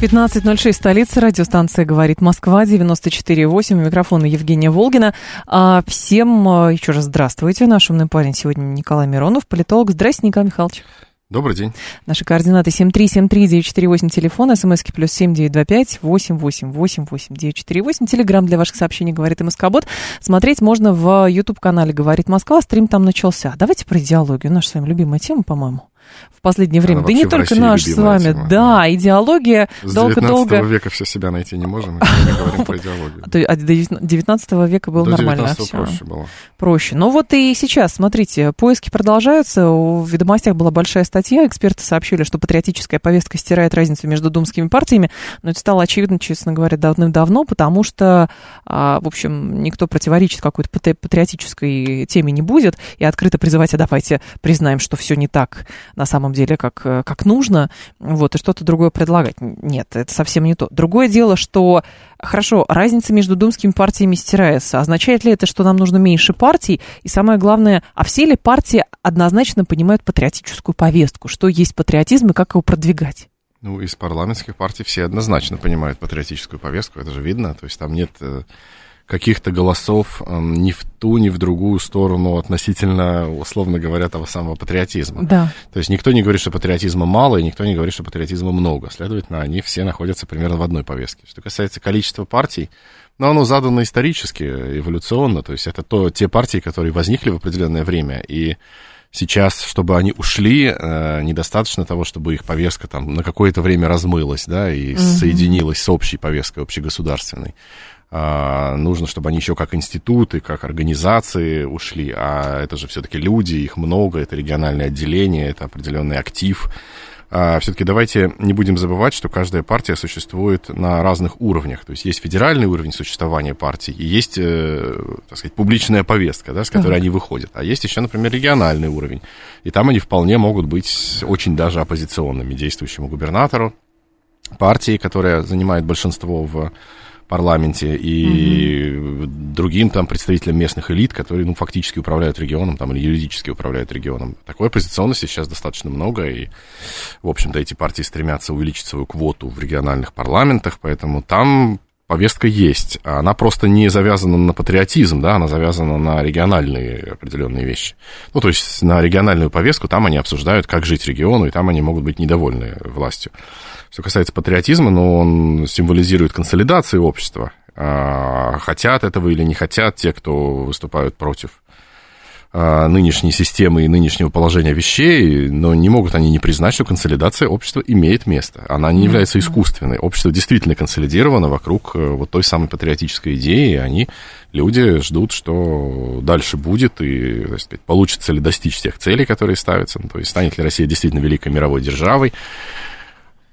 15.06, столица, радиостанция «Говорит Москва», 94.8, микрофона Евгения Волгина. А всем а, еще раз здравствуйте. Наш умный парень сегодня Николай Миронов, политолог. Здравствуйте, Николай Михайлович. Добрый день. Наши координаты 7373948, телефон, смски плюс 7925 8888948, телеграмм для ваших сообщений «Говорит МСК-бот». Смотреть можно в YouTube-канале «Говорит Москва», стрим там начался. Давайте про идеологию, наша с вами любимая тема, по-моему в последнее время. Она да не только наш с вами. Тема. Да, идеология долго-долго... Века все себя найти не можем, мы говорим про идеологию. А до 19 века было до нормально. все. проще было. Проще. Ну вот и сейчас, смотрите, поиски продолжаются. В «Ведомостях» была большая статья. Эксперты сообщили, что патриотическая повестка стирает разницу между думскими партиями. Но это стало очевидно, честно говоря, давным-давно, потому что, а, в общем, никто противоречит какой-то патриотической теме не будет и открыто призывать, а давайте признаем, что все не так на самом деле, как, как нужно, вот, и что-то другое предлагать. Нет, это совсем не то. Другое дело, что, хорошо, разница между думскими партиями стирается. Означает ли это, что нам нужно меньше партий? И самое главное, а все ли партии однозначно понимают патриотическую повестку? Что есть патриотизм и как его продвигать? Ну, из парламентских партий все однозначно понимают патриотическую повестку, это же видно. То есть там нет э, каких-то голосов эм, ни в ту, ни в другую сторону относительно, условно говоря, того самого патриотизма. Да. То есть никто не говорит, что патриотизма мало, и никто не говорит, что патриотизма много. Следовательно, они все находятся примерно в одной повестке. Что касается количества партий, ну, оно задано исторически, эволюционно. То есть это то, те партии, которые возникли в определенное время, и сейчас, чтобы они ушли, э, недостаточно того, чтобы их повестка там на какое-то время размылась, да, и угу. соединилась с общей повесткой, общегосударственной. А, нужно, чтобы они еще как институты, как организации ушли, а это же все-таки люди, их много, это региональное отделение, это определенный актив. А, все-таки давайте не будем забывать, что каждая партия существует на разных уровнях. То есть есть федеральный уровень существования партии, и есть, э, так сказать, публичная повестка, да, с которой uh-huh. они выходят. А есть еще, например, региональный уровень. И там они вполне могут быть очень даже оппозиционными действующему губернатору, партии, которая занимает большинство в парламенте и угу. другим там представителям местных элит, которые, ну, фактически управляют регионом там или юридически управляют регионом. Такой оппозиционности сейчас достаточно много, и, в общем-то, эти партии стремятся увеличить свою квоту в региональных парламентах, поэтому там повестка есть. Она просто не завязана на патриотизм, да, она завязана на региональные определенные вещи. Ну, то есть на региональную повестку там они обсуждают, как жить региону, и там они могут быть недовольны властью. Что касается патриотизма, ну, он символизирует консолидацию общества. А, хотят этого или не хотят те, кто выступают против а, нынешней системы и нынешнего положения вещей, но не могут они не признать, что консолидация общества имеет место. Она не является искусственной. Общество действительно консолидировано вокруг э, вот той самой патриотической идеи, и они, люди, ждут, что дальше будет, и так сказать, получится ли достичь тех целей, которые ставятся, ну, то есть станет ли Россия действительно великой мировой державой,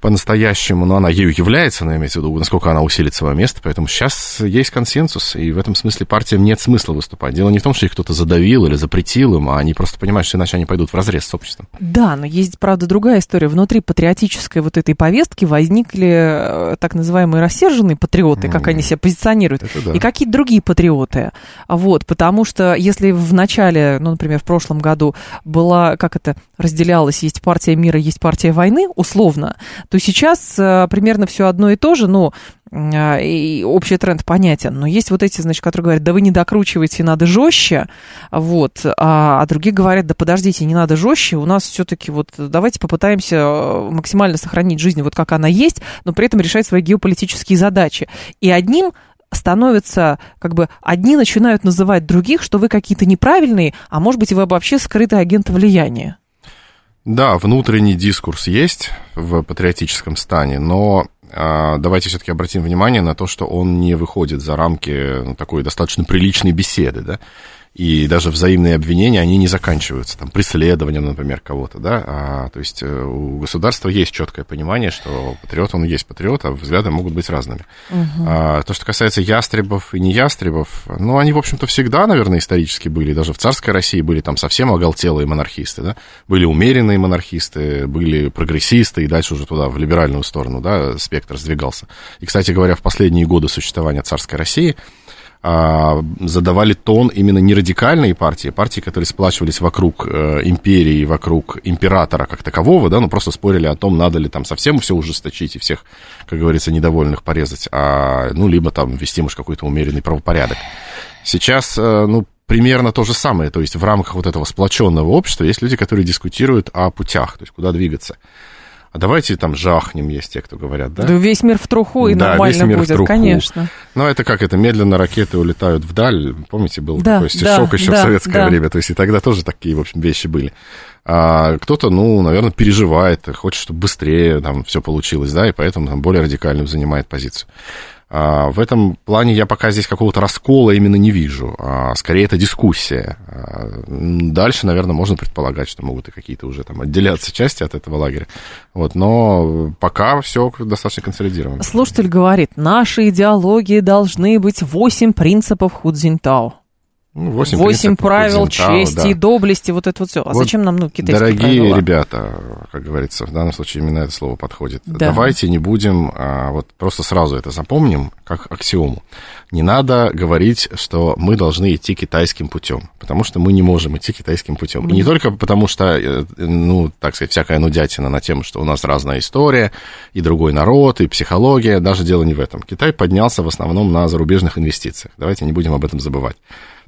по-настоящему, но она ею является, но имеется в виду, насколько она усилит свое место, поэтому сейчас есть консенсус, и в этом смысле партиям нет смысла выступать. Дело не в том, что их кто-то задавил или запретил им, а они просто понимают, что иначе они пойдут в разрез с обществом. Да, но есть, правда, другая история. Внутри патриотической вот этой повестки возникли э, так называемые рассерженные патриоты, mm. как они себя позиционируют, да. и какие-то другие патриоты. Вот, потому что если в начале, ну, например, в прошлом году была, как это разделялось, есть партия мира, есть партия войны, условно, то сейчас э, примерно все одно и то же, но а, и общий тренд понятен, но есть вот эти, значит, которые говорят, да вы не докручиваете, надо жестче, вот, а, а другие говорят, да подождите, не надо жестче, у нас все-таки вот давайте попытаемся э, максимально сохранить жизнь вот как она есть, но при этом решать свои геополитические задачи. И одним становится, как бы, одни начинают называть других, что вы какие-то неправильные, а может быть, вы вообще скрытый агент влияния. Да, внутренний дискурс есть в патриотическом стане, но э, давайте все-таки обратим внимание на то, что он не выходит за рамки такой достаточно приличной беседы, да. И даже взаимные обвинения, они не заканчиваются, там, преследованием, например, кого-то, да, а, то есть э, у государства есть четкое понимание, что патриот, он есть патриот, а взгляды могут быть разными. Угу. А, то, что касается ястребов и не ястребов, ну, они, в общем-то, всегда, наверное, исторически были, даже в царской России были там совсем оголтелые монархисты, да, были умеренные монархисты, были прогрессисты, и дальше уже туда, в либеральную сторону, да, спектр сдвигался. И, кстати говоря, в последние годы существования царской России задавали тон именно не радикальные партии, а партии, которые сплачивались вокруг э, империи, вокруг императора как такового, да, ну просто спорили о том, надо ли там совсем все ужесточить и всех, как говорится, недовольных порезать, а, ну, либо там ввести, может, какой-то умеренный правопорядок. Сейчас, э, ну, примерно то же самое, то есть в рамках вот этого сплоченного общества есть люди, которые дискутируют о путях, то есть куда двигаться а давайте там жахнем, есть те, кто говорят, да? Да весь мир в труху, и да, нормально весь мир будет, в труху. конечно. Ну, это как это, медленно ракеты улетают вдаль, помните, был да, такой стишок да, еще да, в советское да. время, то есть и тогда тоже такие, в общем, вещи были. А кто-то, ну, наверное, переживает, хочет, чтобы быстрее там все получилось, да, и поэтому там более радикальную занимает позицию. А, в этом плане я пока здесь какого-то раскола именно не вижу. А, скорее, это дискуссия. А, дальше, наверное, можно предполагать, что могут и какие-то уже там отделяться части от этого лагеря. Вот, но пока все достаточно консолидировано. Слушатель говорит, наши идеологии должны быть восемь принципов Худзинтао. Ну, 8, 8 правил чести да. и доблести, вот это вот все. А вот зачем нам ну, китайские Дорогие правила? ребята, как говорится, в данном случае именно это слово подходит. Да. Давайте не будем, а, вот просто сразу это запомним, как аксиому. Не надо говорить, что мы должны идти китайским путем, потому что мы не можем идти китайским путем. Mm. И не только потому, что, э, ну, так сказать, всякая нудятина на тему, что у нас разная история, и другой народ, и психология, даже дело не в этом. Китай поднялся в основном на зарубежных инвестициях. Давайте не будем об этом забывать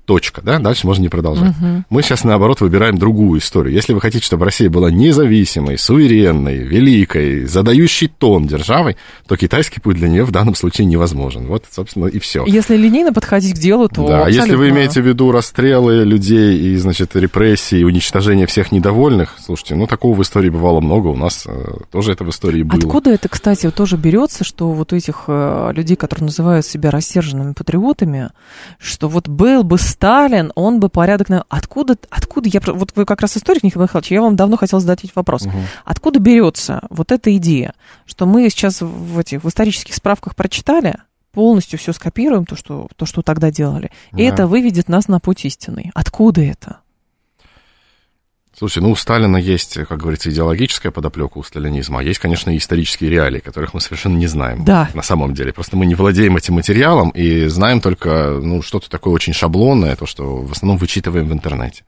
точка, да, дальше можно не продолжать. Угу. Мы сейчас, наоборот, выбираем другую историю. Если вы хотите, чтобы Россия была независимой, суверенной, великой, задающей тон державой, то китайский путь для нее в данном случае невозможен. Вот, собственно, и все. Если линейно подходить к делу, то Да, абсолютно... если вы имеете в виду расстрелы людей и, значит, репрессии, уничтожение всех недовольных, слушайте, ну, такого в истории бывало много, у нас э, тоже это в истории было. Откуда это, кстати, тоже берется, что вот у этих э, людей, которые называют себя рассерженными патриотами, что вот был бы Сталин, он бы порядок... Откуда, откуда я... Вот вы как раз историк, Николай Михайлович, я вам давно хотел задать этот вопрос. Угу. Откуда берется вот эта идея, что мы сейчас в этих в исторических справках прочитали, полностью все скопируем, то, что, то, что тогда делали, да. и это выведет нас на путь истинный. Откуда это? Слушай, ну у Сталина есть, как говорится, идеологическая подоплека у сталинизма, а есть, конечно, и исторические реалии, которых мы совершенно не знаем. Да. На самом деле. Просто мы не владеем этим материалом и знаем только, ну, что-то такое очень шаблонное, то, что в основном вычитываем в интернете.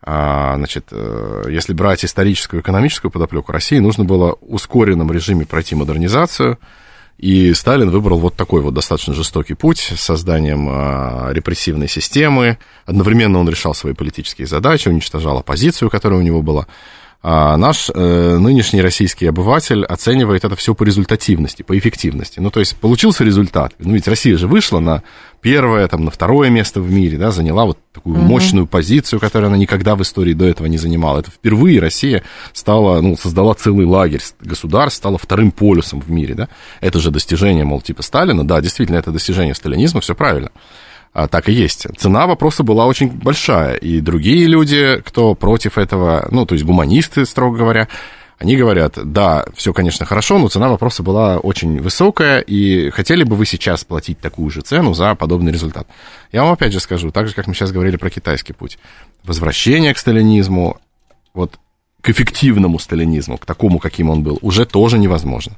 А, значит, э, если брать историческую и экономическую подоплеку России, нужно было в ускоренном режиме пройти модернизацию, и Сталин выбрал вот такой вот достаточно жестокий путь с созданием э, репрессивной системы. Одновременно он решал свои политические задачи, уничтожал оппозицию, которая у него была. А наш э, нынешний российский обыватель оценивает это все по результативности, по эффективности. Ну, то есть получился результат. Ну, ведь Россия же вышла на первое, там, на второе место в мире, да, заняла вот такую угу. мощную позицию, которую она никогда в истории до этого не занимала. Это впервые Россия стала, ну, создала целый лагерь государств, стала вторым полюсом в мире, да. Это же достижение, мол, типа Сталина. Да, действительно, это достижение сталинизма, все правильно а, так и есть. Цена вопроса была очень большая, и другие люди, кто против этого, ну, то есть гуманисты, строго говоря, они говорят, да, все, конечно, хорошо, но цена вопроса была очень высокая, и хотели бы вы сейчас платить такую же цену за подобный результат? Я вам опять же скажу, так же, как мы сейчас говорили про китайский путь. Возвращение к сталинизму, вот к эффективному сталинизму, к такому, каким он был, уже тоже невозможно.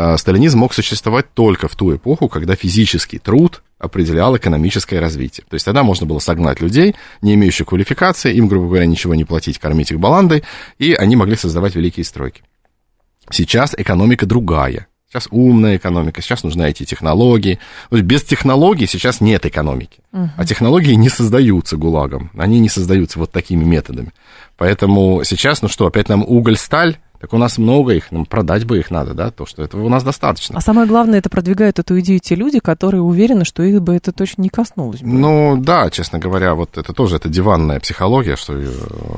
А, сталинизм мог существовать только в ту эпоху, когда физический труд определял экономическое развитие. То есть тогда можно было согнать людей, не имеющих квалификации, им, грубо говоря, ничего не платить, кормить их баландой, и они могли создавать великие стройки. Сейчас экономика другая. Сейчас умная экономика, сейчас нужны IT-технологии. Без технологий сейчас нет экономики. Uh-huh. А технологии не создаются ГУЛАГом. Они не создаются вот такими методами. Поэтому сейчас, ну что, опять нам уголь-сталь так у нас много их, нам продать бы их надо, да, то, что этого у нас достаточно. А самое главное, это продвигают эту идею те люди, которые уверены, что их бы это точно не коснулось. Бы. Ну, да, честно говоря, вот это тоже, это диванная психология, что,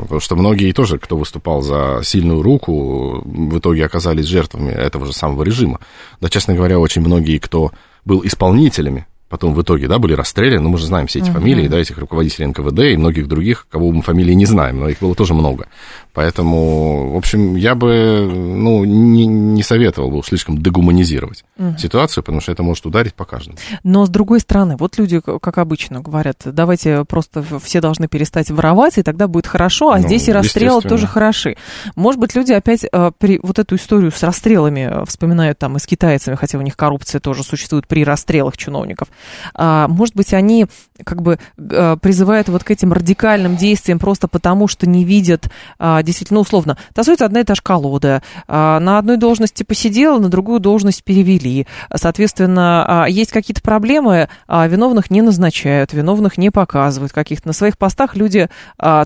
потому что многие тоже, кто выступал за сильную руку, в итоге оказались жертвами этого же самого режима. Да, честно говоря, очень многие, кто был исполнителями потом в итоге, да, были расстреляны, ну, мы же знаем все эти uh-huh. фамилии, да, этих руководителей НКВД и многих других, кого мы фамилии не знаем, но их было тоже много. Поэтому, в общем, я бы, ну, не, не советовал бы слишком дегуманизировать uh-huh. ситуацию, потому что это может ударить по каждому. Но, с другой стороны, вот люди, как обычно говорят, давайте просто все должны перестать воровать, и тогда будет хорошо, а ну, здесь и расстрелы тоже хороши. Может быть, люди опять э, при вот эту историю с расстрелами э, вспоминают там и с китайцами, хотя у них коррупция тоже существует при расстрелах чиновников. А, может быть, они как бы а, призывают вот к этим радикальным действиям просто потому, что не видят, а, действительно, условно, тасуется одна и та же колода, на одной должности посидела, на другую должность перевели. Соответственно, есть какие-то проблемы, виновных не назначают, виновных не показывают каких-то. На своих постах люди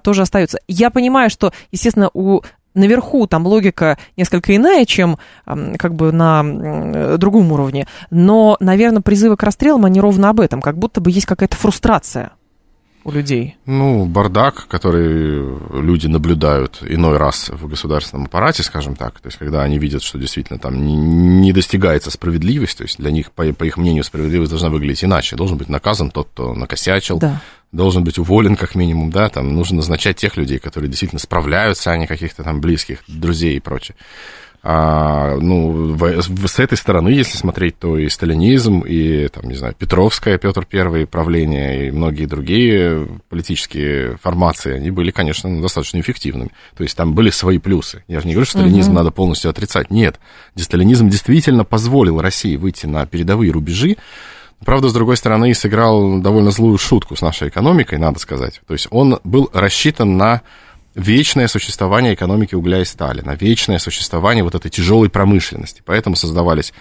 тоже остаются. Я понимаю, что, естественно, у наверху там логика несколько иная, чем как бы на другом уровне. Но, наверное, призывы к расстрелам, они ровно об этом. Как будто бы есть какая-то фрустрация у людей? Ну, бардак, который люди наблюдают иной раз в государственном аппарате, скажем так, то есть когда они видят, что действительно там не, достигается справедливость, то есть для них, по, по их мнению, справедливость должна выглядеть иначе. Должен быть наказан тот, кто накосячил, да должен быть уволен как минимум, да, там нужно назначать тех людей, которые действительно справляются, а не каких-то там близких, друзей и прочее. А, ну, в, в, с этой стороны, если смотреть, то и сталинизм, и, там, не знаю, Петровское, Петр Первый правление, и многие другие политические формации, они были, конечно, достаточно эффективными. То есть там были свои плюсы. Я же не говорю, что сталинизм угу. надо полностью отрицать. Нет, сталинизм действительно позволил России выйти на передовые рубежи, Правда, с другой стороны, сыграл довольно злую шутку с нашей экономикой, надо сказать. То есть он был рассчитан на вечное существование экономики угля и стали, на вечное существование вот этой тяжелой промышленности. Поэтому создавались,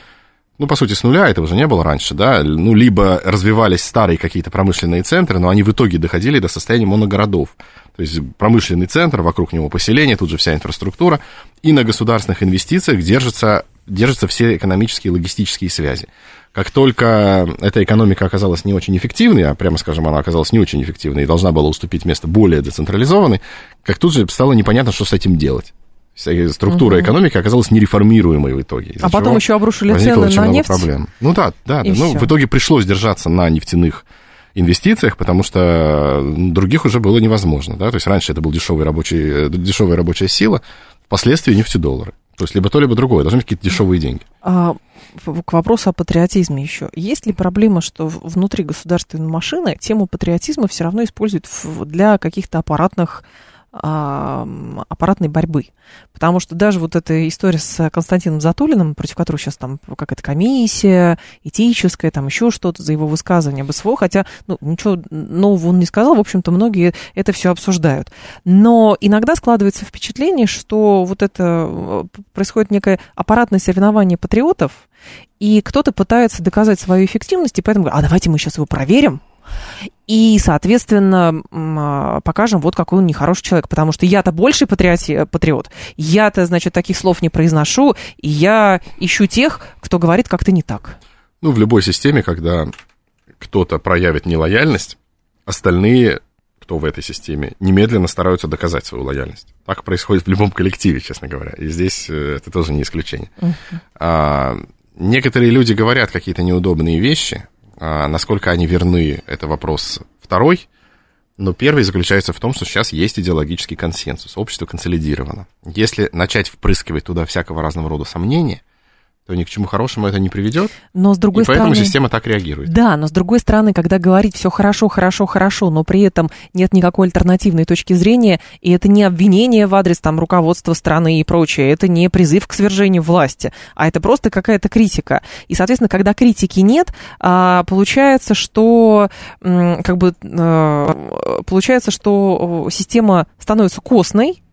ну, по сути, с нуля, этого уже не было раньше, да, ну, либо развивались старые какие-то промышленные центры, но они в итоге доходили до состояния моногородов. То есть промышленный центр, вокруг него поселение, тут же вся инфраструктура, и на государственных инвестициях держатся, держатся все экономические и логистические связи. Как только эта экономика оказалась не очень эффективной, а прямо скажем, она оказалась не очень эффективной и должна была уступить место более децентрализованной, как тут же стало непонятно, что с этим делать. Структура угу. экономики оказалась нереформируемой в итоге. А потом еще обрушили цены на нефть. Проблем. Ну да, да, да. Ну, в итоге пришлось держаться на нефтяных инвестициях, потому что других уже было невозможно. Да? То есть раньше это была дешевая, рабочая, дешевая рабочая сила, впоследствии нефтедоллары. То есть либо то, либо другое. Должны быть какие-то дешевые деньги. А, к вопросу о патриотизме еще. Есть ли проблема, что внутри государственной машины тему патриотизма все равно используют для каких-то аппаратных аппаратной борьбы. Потому что даже вот эта история с Константином Затулиным, против которого сейчас там какая-то комиссия этическая, там еще что-то за его высказывание об СВО, хотя ну, ничего нового он не сказал, в общем-то, многие это все обсуждают. Но иногда складывается впечатление, что вот это э, происходит некое аппаратное соревнование патриотов, и кто-то пытается доказать свою эффективность, и поэтому, а давайте мы сейчас его проверим, и, соответственно, а, покажем, вот какой он нехороший человек, потому что я-то больший патриоти, патриот, я-то, значит, таких слов не произношу, и я ищу тех, кто говорит как-то не так. Ну, в любой системе, когда кто-то проявит нелояльность, остальные, кто в этой системе, немедленно стараются доказать свою лояльность. Так происходит в любом коллективе, честно говоря. И здесь э, это тоже не исключение. Uh-huh. А, некоторые люди говорят какие-то неудобные вещи, а, насколько они верны, это вопрос второй. Но первый заключается в том, что сейчас есть идеологический консенсус, общество консолидировано. Если начать впрыскивать туда всякого разного рода сомнения – то ни к чему хорошему это не приведет. Но с другой и стороны... поэтому система так реагирует. Да, но с другой стороны, когда говорить все хорошо, хорошо, хорошо, но при этом нет никакой альтернативной точки зрения, и это не обвинение в адрес там руководства страны и прочее, это не призыв к свержению власти, а это просто какая-то критика. И, соответственно, когда критики нет, а, получается, что как бы а, получается, что система становится костной,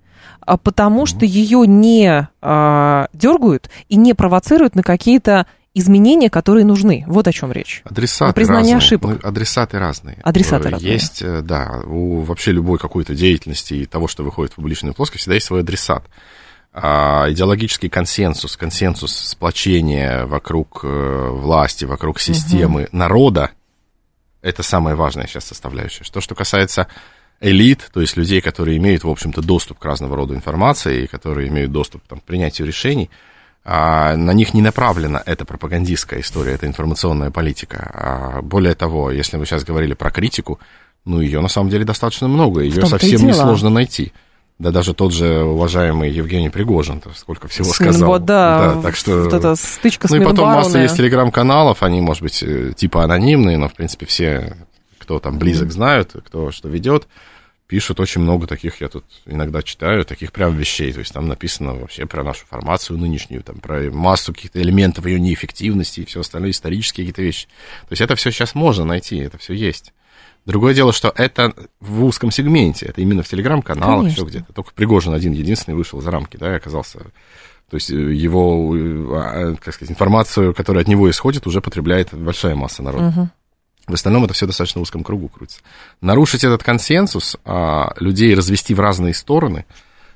потому что ее не а, дергают и не провоцируют на какие-то изменения, которые нужны. Вот о чем речь. Адресаты признание разные. ошибок. Ну, адресаты разные. Адресаты э, разные. Есть, э, да, у вообще любой какой-то деятельности и того, что выходит в публичную плоскость, всегда есть свой адресат. А, идеологический консенсус, консенсус сплочения вокруг э, власти, вокруг системы, угу. народа, это самая важная сейчас составляющая. Что, что касается элит, то есть людей, которые имеют, в общем-то, доступ к разного рода информации, которые имеют доступ там, к принятию решений, а, на них не направлена эта пропагандистская история, эта информационная политика. А более того, если вы сейчас говорили про критику, ну, ее на самом деле достаточно много, ее совсем несложно найти. Да даже тот же уважаемый Евгений Пригожин, сколько всего сказал. Вот, да, да, так что... Вот эта стычка с Ну и потом масса есть телеграм-каналов, они, может быть, э, типа анонимные, но, в принципе, все, кто там близок, знают, кто что ведет пишут очень много таких, я тут иногда читаю, таких прям вещей. То есть там написано вообще про нашу формацию нынешнюю, там, про массу каких-то элементов ее неэффективности и все остальное, исторические какие-то вещи. То есть это все сейчас можно найти, это все есть. Другое дело, что это в узком сегменте, это именно в телеграм-каналах, еще где-то. Только Пригожин один единственный вышел за рамки, да, и оказался... То есть его, а, как сказать, информацию, которая от него исходит, уже потребляет большая масса народа. Угу. В остальном это все достаточно в узком кругу крутится. Нарушить этот консенсус, а, людей развести в разные стороны,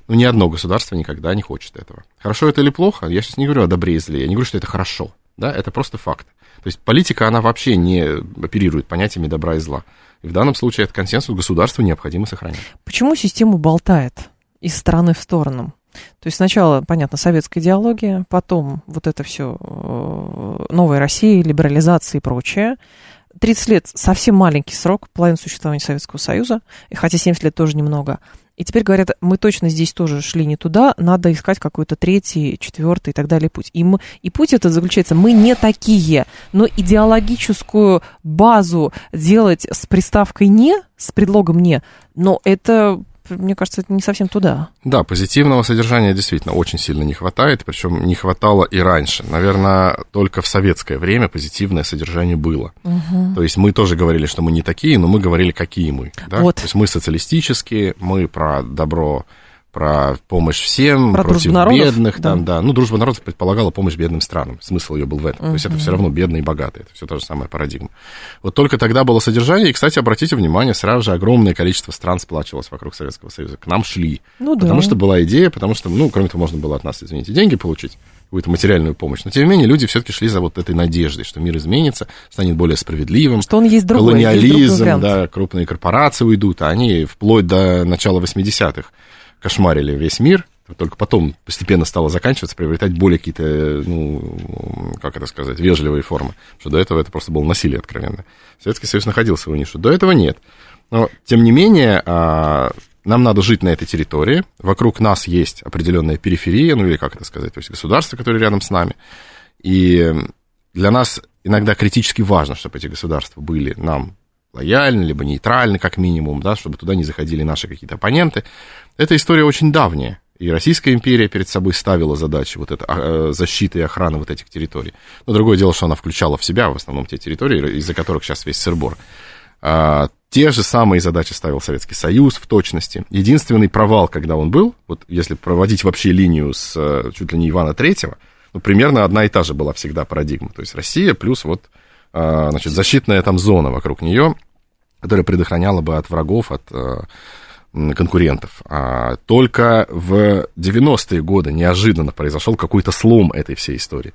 ну, ни одно государство никогда не хочет этого. Хорошо это или плохо, я сейчас не говорю о добре и зле, я не говорю, что это хорошо, да, это просто факт. То есть политика, она вообще не оперирует понятиями добра и зла. И в данном случае этот консенсус государству необходимо сохранять. Почему систему болтает из стороны в сторону? То есть сначала, понятно, советская идеология, потом вот это все э, новая Россия, либерализация и прочее. 30 лет совсем маленький срок, половина существования Советского Союза, и хотя 70 лет тоже немного. И теперь говорят, мы точно здесь тоже шли не туда, надо искать какой-то третий, четвертый и так далее путь. И, мы, и путь это заключается, мы не такие, но идеологическую базу делать с приставкой «не», с предлогом «не», но это мне кажется, это не совсем туда. Да, позитивного содержания действительно очень сильно не хватает, причем не хватало и раньше. Наверное, только в советское время позитивное содержание было. Угу. То есть мы тоже говорили, что мы не такие, но мы говорили, какие мы. Да? Вот. То есть мы социалистические, мы про добро про помощь всем, про против бедных, да. там, да. Ну, дружба народов предполагала помощь бедным странам. Смысл ее был в этом. Uh-huh. То есть это все равно бедные и богатые. Это все та же самая парадигма. Вот только тогда было содержание. И, кстати, обратите внимание, сразу же огромное количество стран сплачивалось вокруг Советского Союза. К нам шли. Ну, потому да. что была идея, потому что, ну, кроме того, можно было от нас, извините, деньги получить какую-то материальную помощь. Но, тем не менее, люди все-таки шли за вот этой надеждой, что мир изменится, станет более справедливым. Что он есть другой, Колониализм, есть да, крупные корпорации уйдут, а они вплоть до начала 80-х кошмарили весь мир, только потом постепенно стало заканчиваться, приобретать более какие-то, ну, как это сказать, вежливые формы. Что до этого это просто было насилие откровенное. Советский Союз находился в свою нишу. До этого нет. Но, тем не менее, а, нам надо жить на этой территории. Вокруг нас есть определенная периферия, ну или как это сказать, то есть государства, которые рядом с нами. И для нас иногда критически важно, чтобы эти государства были нам лояльны, либо нейтральны, как минимум, да, чтобы туда не заходили наши какие-то оппоненты. Эта история очень давняя. И Российская империя перед собой ставила задачи вот это, а, защиты и охраны вот этих территорий. Но другое дело, что она включала в себя в основном те территории, из-за которых сейчас весь сырбор. А, те же самые задачи ставил Советский Союз в точности. Единственный провал, когда он был, вот если проводить вообще линию с э, чуть ли не Ивана Третьего, ну, примерно одна и та же была всегда парадигма. То есть Россия плюс вот значит, защитная там зона вокруг нее, которая предохраняла бы от врагов, от э, конкурентов. А только в 90-е годы неожиданно произошел какой-то слом этой всей истории.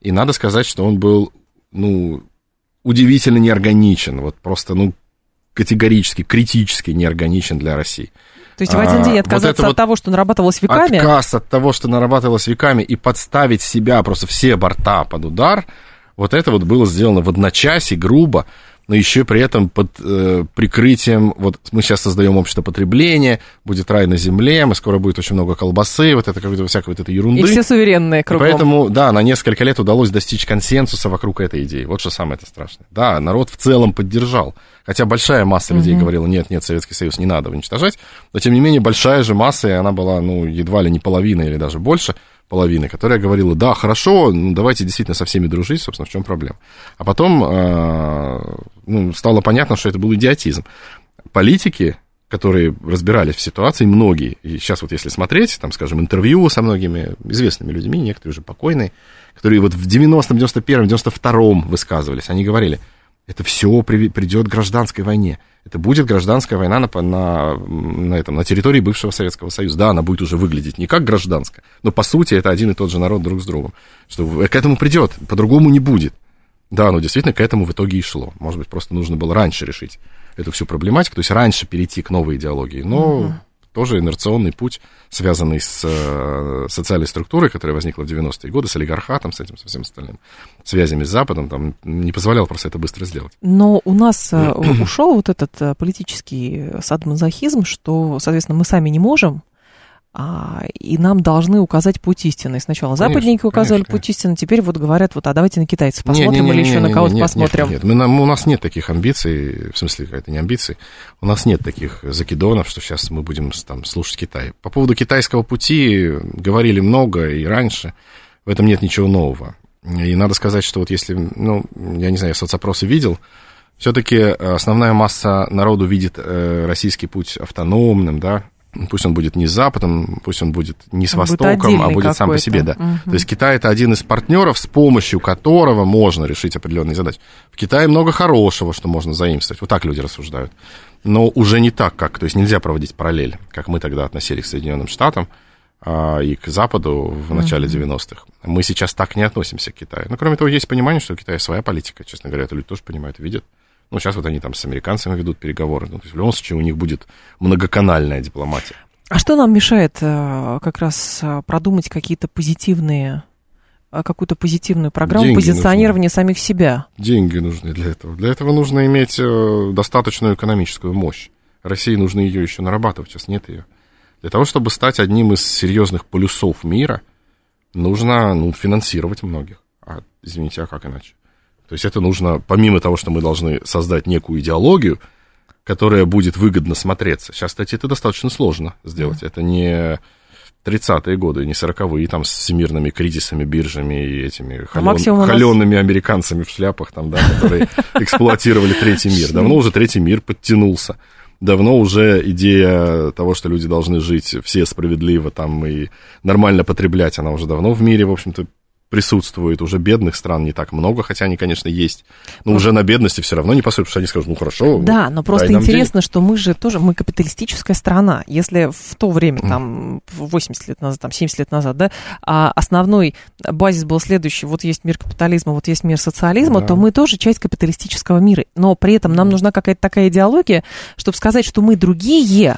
И надо сказать, что он был, ну, удивительно неорганичен, вот просто, ну, категорически, критически неорганичен для России. То есть в один день отказаться вот от вот того, что нарабатывалось веками? Отказ от того, что нарабатывалось веками, и подставить себя, просто все борта под удар, вот это вот было сделано в одночасье, грубо, но еще при этом под э, прикрытием, вот мы сейчас создаем общество потребления, будет рай на земле, мы скоро будет очень много колбасы, вот это какой-то всякой вот этой ерунды. И все суверенные кругом. И поэтому, да, на несколько лет удалось достичь консенсуса вокруг этой идеи. Вот что самое это страшное. Да, народ в целом поддержал. Хотя большая масса людей угу. говорила, нет, нет, Советский Союз не надо уничтожать, но тем не менее большая же масса, и она была, ну, едва ли не половина или даже больше, половины, которая говорила, да, хорошо, ну, давайте действительно со всеми дружить, собственно, в чем проблема. А потом э, ну, стало понятно, что это был идиотизм. Политики, которые разбирались в ситуации, многие, и сейчас вот если смотреть, там, скажем, интервью со многими известными людьми, некоторые уже покойные, которые вот в 90-м, 91-м, 92-м высказывались, они говорили, это все придет к гражданской войне. Это будет гражданская война на, на, на, этом, на территории бывшего Советского Союза. Да, она будет уже выглядеть не как гражданская, но по сути это один и тот же народ друг с другом. Что к этому придет, по-другому не будет. Да, но действительно к этому в итоге и шло. Может быть, просто нужно было раньше решить эту всю проблематику, то есть раньше перейти к новой идеологии. Но угу. тоже инерционный путь, связанный с э, социальной структурой, которая возникла в 90-е годы, с олигархатом, с этим, со всем остальным, связями с Западом, там не позволял просто это быстро сделать. Но у нас э, ушел вот этот э, политический садмазохизм, что, соответственно, мы сами не можем, а, и нам должны указать путь истины. Сначала конечно, западники указывали конечно. путь истины, теперь вот говорят, вот, а давайте на китайцев посмотрим не, не, не, или еще на кого-то посмотрим. Нет, нет, мы, у нас нет таких амбиций, в смысле, это не амбиции, у нас нет таких закидонов, что сейчас мы будем там слушать Китай. По поводу китайского пути говорили много и раньше, в этом нет ничего нового. И надо сказать, что вот если, ну, я не знаю, я соцопросы видел, все-таки основная масса народу видит э, российский путь автономным, да, Пусть он будет не с Западом, пусть он будет не с он Востоком, будет а будет сам по себе, да. Угу. То есть Китай это один из партнеров, с помощью которого можно решить определенные задачи. В Китае много хорошего, что можно заимствовать. Вот так люди рассуждают. Но уже не так, как. То есть нельзя проводить параллель, как мы тогда относились к Соединенным Штатам а, и к Западу в начале угу. 90-х. Мы сейчас так не относимся к Китаю. Но кроме того, есть понимание, что у Китая своя политика. Честно говоря, это люди тоже понимают видят. Ну, сейчас вот они там с американцами ведут переговоры. Ну, то есть в любом случае у них будет многоканальная дипломатия. А что нам мешает э, как раз э, продумать какие-то позитивные э, какую-то позитивную программу Деньги позиционирования нужны. самих себя. Деньги нужны для этого. Для этого нужно иметь достаточную экономическую мощь. России нужно ее еще нарабатывать, сейчас нет ее. Для того, чтобы стать одним из серьезных полюсов мира, нужно ну, финансировать многих. А, извините, а как иначе? То есть это нужно, помимо того, что мы должны создать некую идеологию, которая будет выгодно смотреться. Сейчас, кстати, это достаточно сложно сделать. Это не 30-е годы, не 40-е, там, с всемирными кризисами, биржами и этими холен... холеными американцами в шляпах, там, да, которые эксплуатировали третий мир. Давно уже третий мир подтянулся. Давно уже идея того, что люди должны жить все справедливо там и нормально потреблять, она уже давно в мире, в общем-то, присутствует, уже бедных стран не так много, хотя они, конечно, есть, но уже на бедности все равно не посмотрят, потому что они скажут, ну хорошо. Да, но просто интересно, денег. что мы же тоже, мы капиталистическая страна. Если в то время, там, 80 лет назад, там, 70 лет назад, да, а основной базис был следующий, вот есть мир капитализма, вот есть мир социализма, да. то мы тоже часть капиталистического мира. Но при этом нам нужна какая-то такая идеология, чтобы сказать, что мы другие,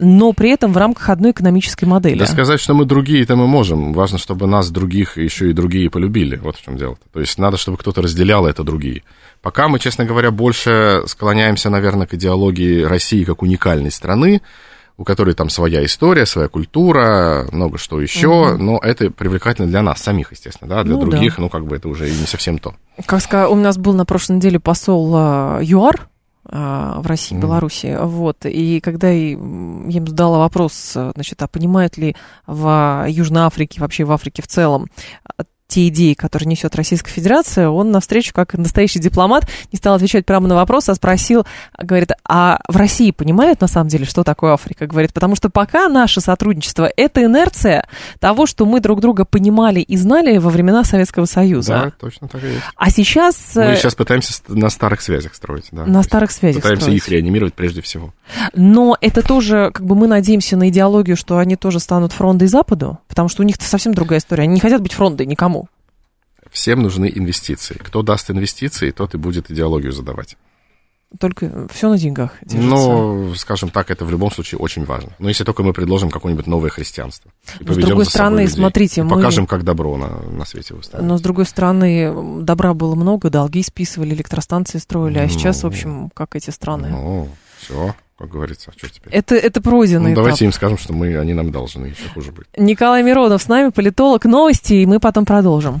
но при этом в рамках одной экономической модели. Да сказать, что мы другие, это мы можем. Важно, чтобы нас других еще и другие полюбили. Вот в чем дело. -то. то есть надо, чтобы кто-то разделял это другие. Пока мы, честно говоря, больше склоняемся, наверное, к идеологии России как уникальной страны, у которой там своя история, своя культура, много что еще, угу. но это привлекательно для нас самих, естественно, да, для ну, других, да. ну, как бы это уже не совсем то. Как сказать, у нас был на прошлой неделе посол а, ЮАР, в России, mm. Беларуси. Вот. И когда я им задала вопрос, значит, а понимают ли в Южной Африке, вообще в Африке в целом, те идеи, которые несет Российская Федерация, он навстречу, как настоящий дипломат, не стал отвечать прямо на вопрос, а спросил, говорит, а в России понимают на самом деле, что такое Африка? Говорит, потому что пока наше сотрудничество – это инерция того, что мы друг друга понимали и знали во времена Советского Союза. Да, точно так и есть. А сейчас... Мы сейчас пытаемся на старых связях строить, да. На старых связях Пытаемся строить. их реанимировать прежде всего. Но это тоже, как бы мы надеемся на идеологию, что они тоже станут фрондой Западу, потому что у них совсем другая история. Они не хотят быть фрондой никому. Всем нужны инвестиции. Кто даст инвестиции, тот и будет идеологию задавать. Только все на деньгах держится. Ну, скажем так, это в любом случае очень важно. Но если только мы предложим какое-нибудь новое христианство. Но с другой стороны, смотрите, мы... Покажем, как добро на, на свете выставить. Но с другой стороны, добра было много, долги списывали, электростанции строили, а ну, сейчас, в общем, как эти страны. Ну, все как говорится, что теперь? Это, это пройденный ну, Давайте им скажем, что мы, они нам должны, еще хуже быть. Николай Миронов с нами, политолог, новости, и мы потом продолжим.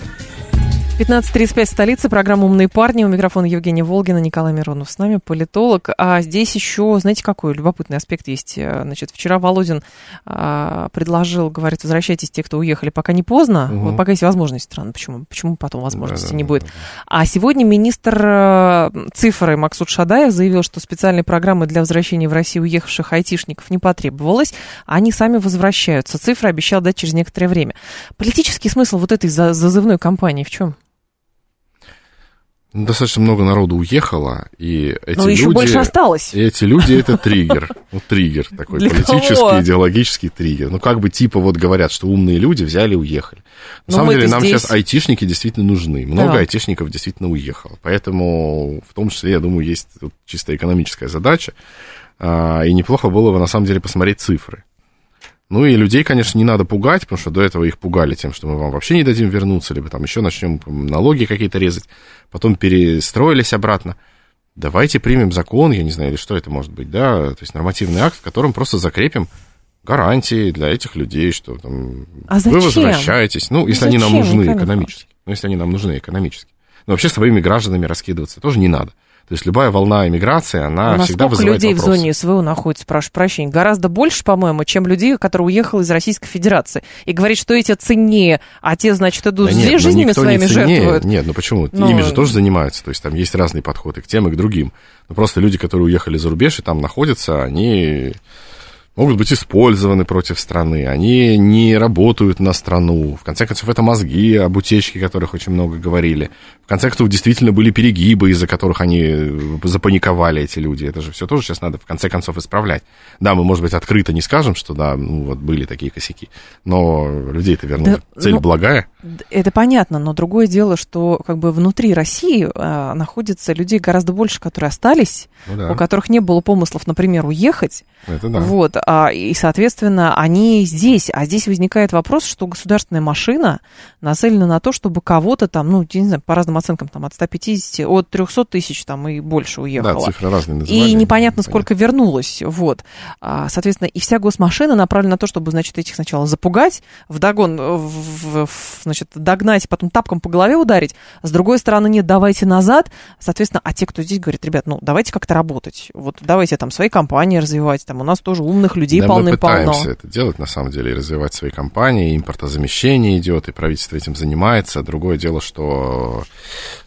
15.35 столица, программа «Умные парни». У микрофона Евгения Волгина, Николай Миронов с нами, политолог. А здесь еще, знаете, какой любопытный аспект есть? Значит, вчера Володин а, предложил, говорит, возвращайтесь те, кто уехали, пока не поздно. Угу. Вот пока есть возможность странно. Почему? Почему потом возможности да, да, не будет? Да, да. А сегодня министр а, цифры Максут Шадаев заявил, что специальной программы для возвращения в Россию уехавших айтишников не потребовалось. Они сами возвращаются. Цифры обещал дать через некоторое время. Политический смысл вот этой зазывной кампании в чем? Ну, достаточно много народу уехало, и эти Но люди... еще больше осталось. И эти люди — это триггер. Ну, триггер такой, Для политический, кого? идеологический триггер. Ну, как бы типа вот говорят, что умные люди взяли и уехали. На Но самом мы-то деле нам здесь- сейчас айтишники действительно нужны. Много Да. айтишников действительно уехало. Поэтому, в том числе, я думаю, есть чисто экономическая задача. А, И неплохо было бы, на самом деле, посмотреть цифры. Ну и людей, конечно, не надо пугать, потому что до этого их пугали тем, что мы вам вообще не дадим вернуться, либо там еще начнем налоги какие-то резать, потом перестроились обратно. Давайте примем закон, я не знаю, или что это может быть, да, то есть нормативный акт, в котором просто закрепим гарантии для этих людей, что там, А вы зачем? возвращаетесь, ну, если они нам Зачем, нужны экономически, ну, если они нам нужны экономически. Но вообще своими гражданами раскидываться тоже не надо. То есть любая волна иммиграции, она У нас всегда вызывает людей в вопросы. зоне СВО находится, прошу прощения? Гораздо больше, по-моему, чем людей, которые уехали из Российской Федерации. И говорит, что эти ценнее, а те, значит, идут Да здесь нет, ну, жизнями никто своими не ценнее. жертвуют. Нет, ну почему? Ну, Ими же тоже занимаются. То есть там есть разные подходы к тем и к другим. Но просто люди, которые уехали за рубеж и там находятся, они могут быть использованы против страны, они не работают на страну. В конце концов, это мозги об утечке, о которых очень много говорили. В конце концов, действительно были перегибы, из-за которых они запаниковали, эти люди. Это же все тоже сейчас надо, в конце концов, исправлять. Да, мы, может быть, открыто не скажем, что да, ну вот были такие косяки, но людей-то вернуть. Да, Цель ну, благая. Это понятно, но другое дело, что как бы внутри России а, находится людей гораздо больше, которые остались, Ну да, у которых не было помыслов, например, уехать. это да. Вот, и, соответственно, они здесь. А здесь возникает вопрос, что государственная машина нацелена на то, чтобы кого-то там, ну, не знаю, по разным оценкам, там, от 150, от 300 тысяч там и больше Да, уехало. цифры разные называли. И непонятно, сколько вернулось. Вот. А, Соответственно, и вся госмашина направлена на то, чтобы, значит, этих сначала запугать, вдогон, в, в- в- значит, догнать, потом тапком по голове ударить. С другой стороны, нет, давайте назад. Соответственно, а те, кто здесь говорит, ребят, ну, давайте как-то работать. Вот давайте там свои компании развивать. Там у нас тоже умных людей да, мы полным-полно. пытаемся это делать, на самом деле, и развивать свои компании, импортозамещение идет, и правительство этим занимается. Другое дело, что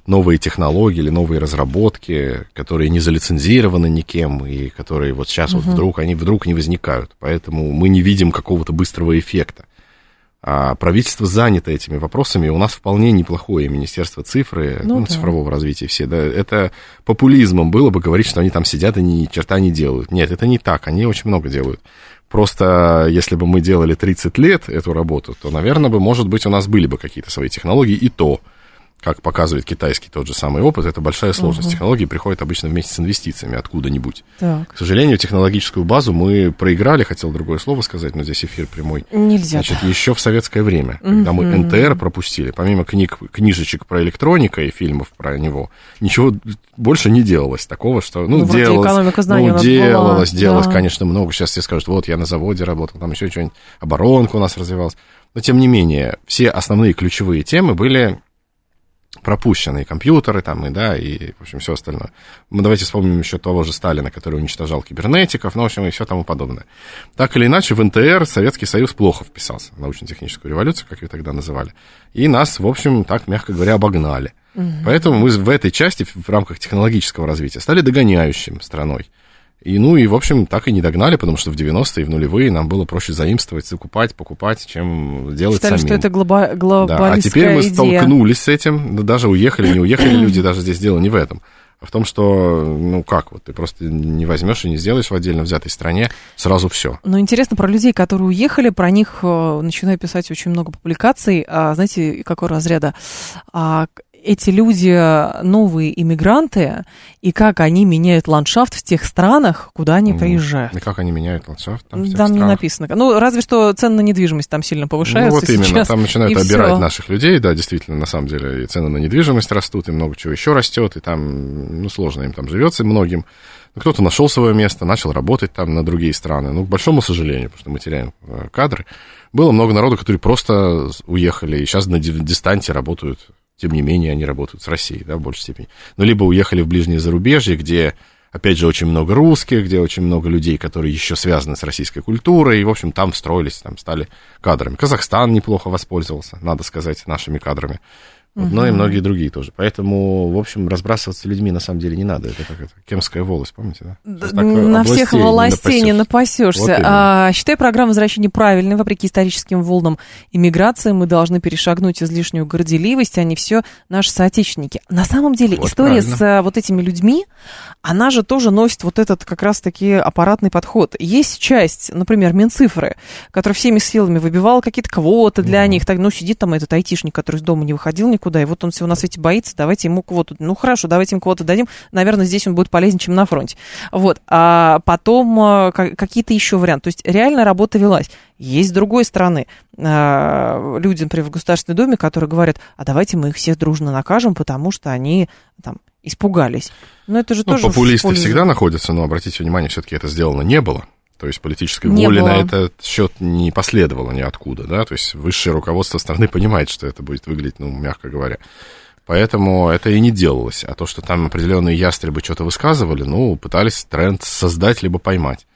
новые технологии или новые разработки, которые не залицензированы никем, и которые вот сейчас вот вдруг, они вдруг не возникают. Поэтому мы не видим какого-то быстрого эффекта. А правительство занято этими вопросами, у нас вполне неплохое Министерство цифры, Ну ну, да. цифрового развития все. Да, это популизмом было бы говорить, что они там сидят и ни черта не делают. Нет, это не так, они очень много делают. Просто если бы мы делали 30 лет эту работу, то, наверное, бы, может быть, у нас были бы какие-то свои технологии, и то, как показывает китайский тот же самый опыт, это большая сложность. Технологии приходят обычно вместе с инвестициями откуда-нибудь. Так, К сожалению, технологическую базу мы проиграли, хотел другое слово сказать, но здесь эфир прямой. нельзя. Значит, еще в советское время, когда мы НТР пропустили, помимо книг, книжечек про электроника и фильмов про него, ничего больше не делалось такого, что, ну, Ну, делалось, у ну, делалось, была, делалось, да. конечно, много. Сейчас все скажут, вот, я на заводе работал, там еще что-нибудь, оборонка у нас развивалась. Но, тем не менее, все основные ключевые темы были пропущены, и компьютеры там, и, да, и, в общем, все остальное. Мы давайте вспомним еще того же Сталина, который уничтожал кибернетиков, ну, в общем, и все тому подобное. Так или иначе, в НТР Советский Союз плохо вписался в научно-техническую революцию, как ее тогда называли, и нас, в общем, так, мягко говоря, обогнали. Поэтому мы в этой части, в рамках технологического развития, стали догоняющим страной. И, ну, и, в общем, так и не догнали, потому что в 90-е и в нулевые нам было проще заимствовать, закупать, покупать, чем делать Считали, самим. что это глоба- Да, глобалистская а теперь мы идея. столкнулись с этим, да даже уехали, не уехали люди, даже здесь дело не в этом, а в том, что, ну как, вот ты просто не возьмешь и не сделаешь в отдельно взятой стране сразу все. Но интересно про людей, которые уехали, про них э, начинаю писать очень много публикаций. А, знаете, какого разряда? А, эти люди новые иммигранты, и как они меняют ландшафт в тех странах, куда они Мгм. приезжают. И как они меняют ландшафт там, в тех Там не странах. написано. Ну, разве что цены на недвижимость там сильно Ну повышаются вот именно, сейчас. там начинают обирать всё. наших людей, да, действительно, на самом деле, и цены на недвижимость растут, и много чего еще растет, и там, ну, сложно им там живется многим. Ну, Кто-то нашел свое место, начал работать там на другие страны. Ну, к большому сожалению, потому что мы теряем э, кадры. Было много народу, которые просто уехали, и сейчас на ди- дистанте работают. Тем не менее, они работают с Россией, да, в большей степени. Ну, либо уехали в ближнее зарубежье, где, опять же, очень много русских, где очень много людей, которые еще связаны с российской культурой, и, в общем, там встроились, там стали кадрами. Казахстан неплохо воспользовался, надо сказать, нашими кадрами. Вот, но и многие другие тоже. Поэтому, в общем, разбрасываться людьми на самом деле не надо. Это как это, Кемская волость, помните, да? Так, на всех властей не напасешься. Вот а, считаю программу возвращения правильной, вопреки историческим волнам иммиграции. Мы должны перешагнуть излишнюю горделивость, они все наши соотечественники. На самом деле вот история правильно. с а, вот этими людьми, она же тоже носит вот этот как раз-таки аппаратный подход. Есть часть, например, Минцифры, которая всеми силами выбивала какие-то квоты для mm. них. Так, ну, сидит там этот айтишник, который из дома не выходил никуда никуда, и вот он всего на свете боится, давайте ему квоту. Ну, хорошо, давайте ему квоту дадим, наверное, здесь он будет полезнее, чем на фронте. Вот, а потом а, какие-то еще варианты. То есть реально работа велась. Есть с другой стороны а, люди, например, в Государственной Думе, которые говорят, а давайте мы их всех дружно накажем, потому что они там испугались. Но это же ну, тоже... Популисты всегда находятся, но обратите внимание, все-таки это сделано не было. То есть политической не воли было. на этот счет не последовало ниоткуда, да, то есть высшее руководство страны понимает, что это будет выглядеть, ну, мягко говоря. Поэтому это и не делалось. А то, что там определенные ястребы что-то высказывали, ну, пытались тренд создать либо поймать.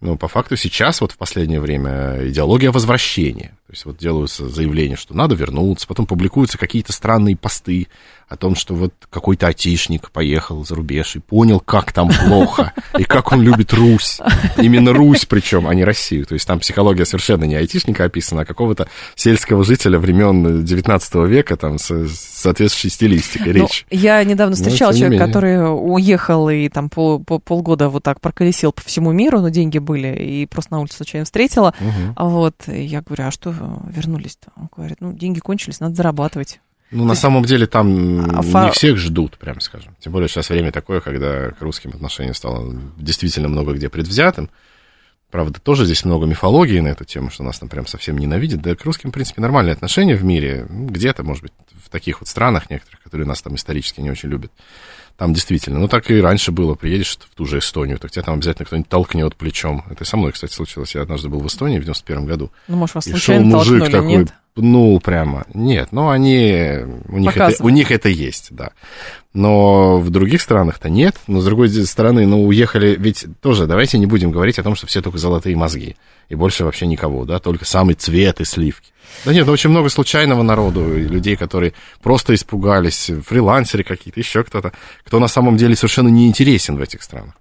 Но по факту сейчас, вот в последнее время, идеология возвращения. То есть вот делаются заявления, что надо вернуться, потом публикуются какие-то странные посты о том, что вот какой-то атишник поехал за рубеж и понял, как там плохо, и как он любит Русь. Именно Русь причем, а не Россию. То есть там психология совершенно не айтишника описана, а какого-то сельского жителя времен 19 века, там, с соответствующей стилистикой ну, речь. Я недавно встречала человека, который уехал и там пол, полгода вот так проколесил по всему миру, но деньги были, и просто на улице случайно встретила. Угу. Вот, и я говорю, а что вернулись-то? Он говорит, ну, деньги кончились, надо зарабатывать. Ну, на самом деле, там а, не всех ждут, прям скажем. Тем более, сейчас время такое, когда к русским отношениям стало действительно много где предвзятым. Правда, тоже здесь много мифологии на эту тему, что нас там прям совсем ненавидят. Да к русским, в принципе, нормальные отношения в мире. Где-то, может быть, в таких вот странах некоторых, которые нас там исторически не очень любят. Там действительно. Ну, так и раньше было. Приедешь в ту же Эстонию, так тебя там обязательно кто-нибудь толкнет плечом. Это со мной, кстати, случилось. Я однажды был в Эстонии в 91 году. Ну, может, вас и шел мужик такой, нет? Пнул прямо. Нет, ну, они... У них, это, у них это есть, да. Но в других странах-то нет. Но, с другой стороны, ну, уехали... Ведь тоже давайте не будем говорить о том, что все только золотые мозги. И больше вообще никого, да, только самый цвет и сливки. Да нет, ну очень много случайного народу, людей, которые просто испугались, фрилансеры какие-то, еще кто-то, кто на самом деле совершенно не интересен в этих странах.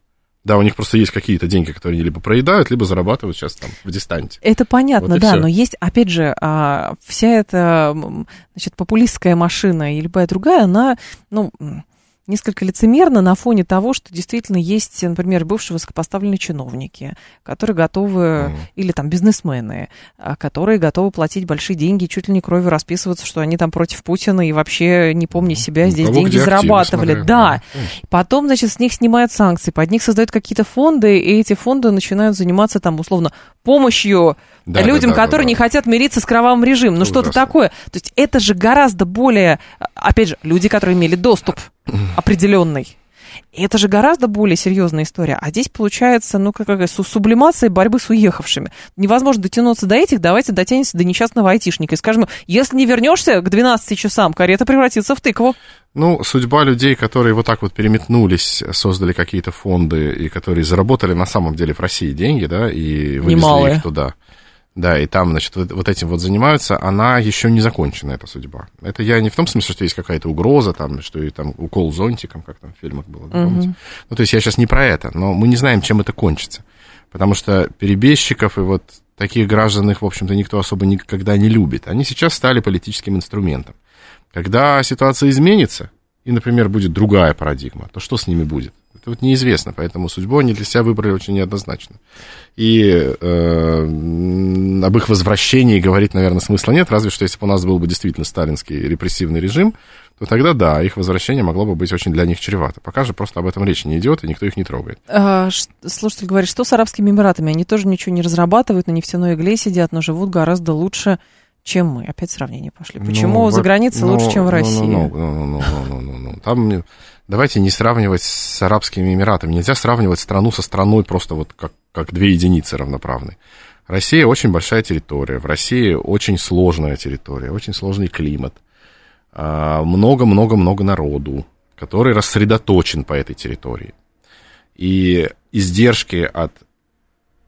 Да, у них просто есть какие-то деньги, которые они либо проедают, либо зарабатывают сейчас там в дистанте. Это понятно, вот да, все. но есть, опять же, а, вся эта, значит, популистская машина и любая другая, она, ну, несколько лицемерно на фоне того, что действительно есть, например, бывшие высокопоставленные чиновники, которые готовы, mm. или там бизнесмены, а, которые готовы платить большие деньги, чуть ли не кровью расписываться, что они там против Путина и вообще, не помня себя, здесь кого деньги зарабатывали. Смотря, да. да. Потом, значит, с них снимают санкции, под них создают какие-то фонды, и эти фонды начинают заниматься там, условно, помощью да, людям, да, да, которые да, да. не хотят мириться с кровавым режимом. Ну, что-то такое. То есть это же гораздо более, опять же, люди, которые имели доступ определенный. И это же гораздо более серьезная история. А здесь получается, ну, какая сублимация борьбы с уехавшими. Невозможно дотянуться до этих, давайте дотянемся до несчастного айтишника. И скажем, если не вернешься к 12 часам, карета превратится в тыкву. Ну, судьба людей, которые вот так вот переметнулись, создали какие-то фонды, и которые заработали на самом деле в России деньги, да, и вывезли Немалые. их туда. Да, и там, значит, вот, этим вот занимаются, она еще не закончена, эта судьба. Это я не в том смысле, что есть какая-то угроза, там, что и там укол зонтиком, как там в фильмах было, да, помните? Ну, то есть я сейчас не про это, но мы не знаем, чем это кончится. Потому что перебежчиков и вот таких граждан их, в общем-то, никто особо никогда не любит. Они сейчас стали политическим инструментом. Когда ситуация изменится, и, например, будет другая парадигма, то что с ними будет? Это вот неизвестно, поэтому судьбу они для себя выбрали очень неоднозначно. И э, об их возвращении говорить, наверное, смысла нет, разве что если бы у нас был бы действительно сталинский репрессивный режим, то тогда да, их возвращение могло бы быть очень для них чревато. Пока же просто об этом речи не идет, и никто их не трогает. А, слушатель говорит, что с Арабскими Эмиратами? Они тоже ничего не разрабатывают, на нефтяной игле сидят, но живут гораздо лучше, чем мы. Опять сравнение пошли. Ну, Почему ну, за границей ну, лучше, чем в ну, России? Ну, ну, ну, ну, ну, ну, ну. Там давайте не сравнивать с Арабскими Эмиратами. Нельзя сравнивать страну со страной просто вот как, как две единицы равноправные. Россия очень большая территория, в России очень сложная территория, очень сложный климат, а, много-много-много народу, который рассредоточен по этой территории. И издержки от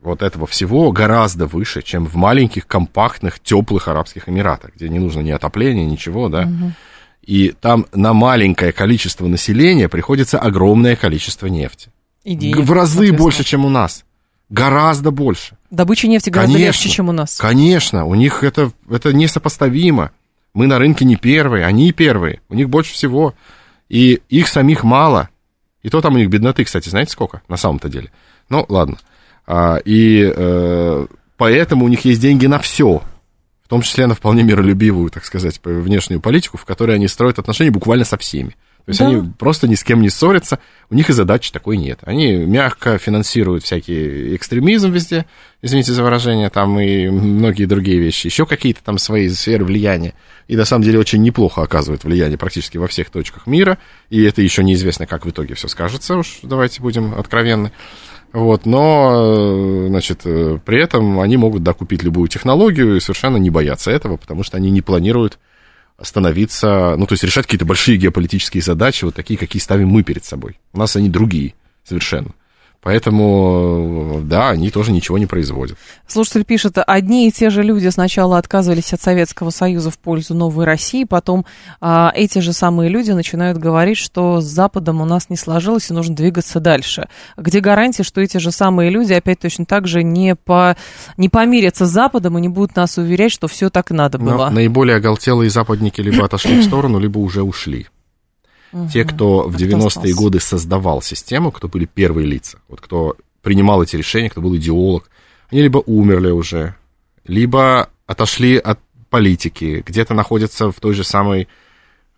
вот этого всего гораздо выше, чем в маленьких, компактных, теплых Арабских Эмиратах, где не нужно ни отопления, ничего, да. Угу. И там на маленькое количество населения приходится огромное количество нефти. И денег, В разы больше, чем у нас. Гораздо больше. Добыча нефти гораздо конечно, легче, чем у нас. Конечно, у них это, это несопоставимо. Мы на рынке не первые, они первые. У них больше всего. И их самих мало. И то там у них бедноты, кстати, знаете сколько на самом-то деле? Ну, ладно. А, и э, поэтому у них есть деньги на все. В том числе на вполне миролюбивую, так сказать, внешнюю политику, в которой они строят отношения буквально со всеми. То есть да. они просто ни с кем не ссорятся, у них и задачи такой нет. Они мягко финансируют всякий экстремизм везде, извините за выражение, там и многие другие вещи, еще какие-то там свои сферы влияния. И на самом деле очень неплохо оказывают влияние практически во всех точках мира, и это еще неизвестно, как в итоге все скажется, уж давайте будем откровенны. Вот, но, значит, при этом они могут докупить любую технологию и совершенно не боятся этого, потому что они не планируют становиться, ну, то есть решать какие-то большие геополитические задачи, вот такие, какие ставим мы перед собой. У нас они другие совершенно. Поэтому, да, они тоже ничего не производят. Слушатель пишет, одни и те же люди сначала отказывались от Советского Союза в пользу новой России, потом а, эти же самые люди начинают говорить, что с Западом у нас не сложилось и нужно двигаться дальше. Где гарантия, что эти же самые люди опять точно так же не, по, не помирятся с Западом и не будут нас уверять, что все так надо было? Но наиболее оголтелые западники либо отошли в сторону, либо уже ушли. Угу. Те, кто в 90-е годы создавал систему, кто были первые лица, вот кто принимал эти решения, кто был идеолог, они либо умерли уже, либо отошли от политики, где-то находятся в той же самой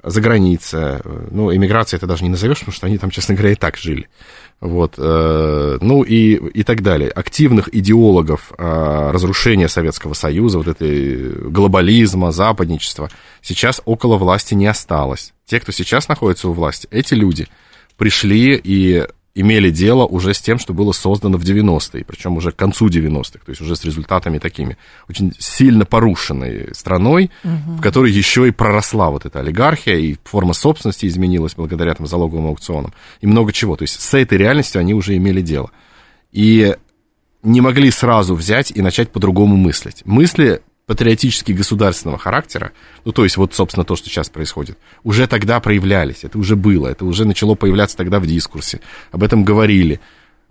за границей. Ну, эмиграция это даже не назовешь, потому что они там, честно говоря, и так жили. Вот, э, ну и, и так далее. Активных идеологов э, разрушения Советского Союза, вот этой глобализма, западничества, сейчас около власти не осталось. Те, кто сейчас находится у власти, эти люди пришли и имели дело уже с тем, что было создано в 90-е, причем уже к концу 90-х, то есть уже с результатами такими очень сильно порушенной страной, угу. в которой еще и проросла вот эта олигархия, и форма собственности изменилась благодаря там залоговым аукционам, и много чего. То есть с этой реальностью они уже имели дело. И не могли сразу взять и начать по-другому мыслить. Мысли патриотически государственного характера, ну, то есть вот, собственно, то, что сейчас происходит, уже тогда проявлялись, это уже было, это уже начало появляться тогда в дискурсе, об этом говорили.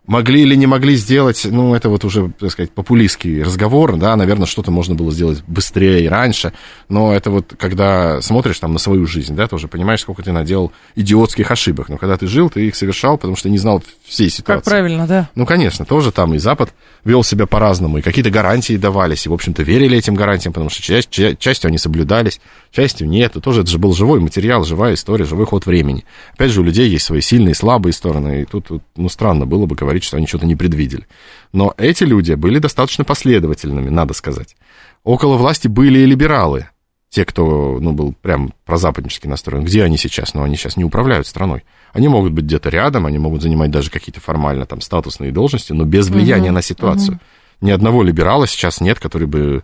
Могли или не могли сделать, ну, это вот уже, так сказать, популистский разговор, да, наверное, что-то можно было сделать быстрее и раньше, но это вот, когда смотришь там на свою жизнь, да, тоже понимаешь, сколько ты наделал идиотских ошибок, но когда ты жил, ты их совершал, потому что не знал всей ситуации. Как правильно, да. Ну, конечно, тоже там и Запад вел себя по-разному, и какие-то гарантии давались, и, в общем-то, верили этим гарантиям, потому что часть, частью они соблюдались, частью нет, и тоже это же был живой материал, живая история, живой ход времени. Опять же, у людей есть свои сильные и слабые стороны, и тут, ну, странно было бы говорить, что они что-то не предвидели. Но эти люди были достаточно последовательными, надо сказать. Около власти были и либералы, те, кто, ну, был прям прозападнически настроен. Где они сейчас? Ну, они сейчас не управляют страной. Они могут быть где-то рядом, они могут занимать даже какие-то формально там статусные должности, но без влияния угу, на ситуацию. Угу. Ни одного либерала сейчас нет, который бы,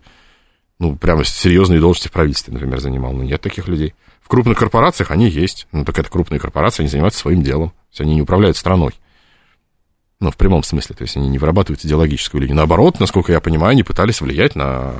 ну, прямо серьезные должности в правительстве, например, занимал. Ну, нет таких людей. В крупных корпорациях они есть. Ну, так это крупные корпорации, они занимаются своим делом. То есть они не управляют страной. Ну, в прямом смысле, то есть они не вырабатывают идеологическую линию. Наоборот, насколько я понимаю, они пытались влиять на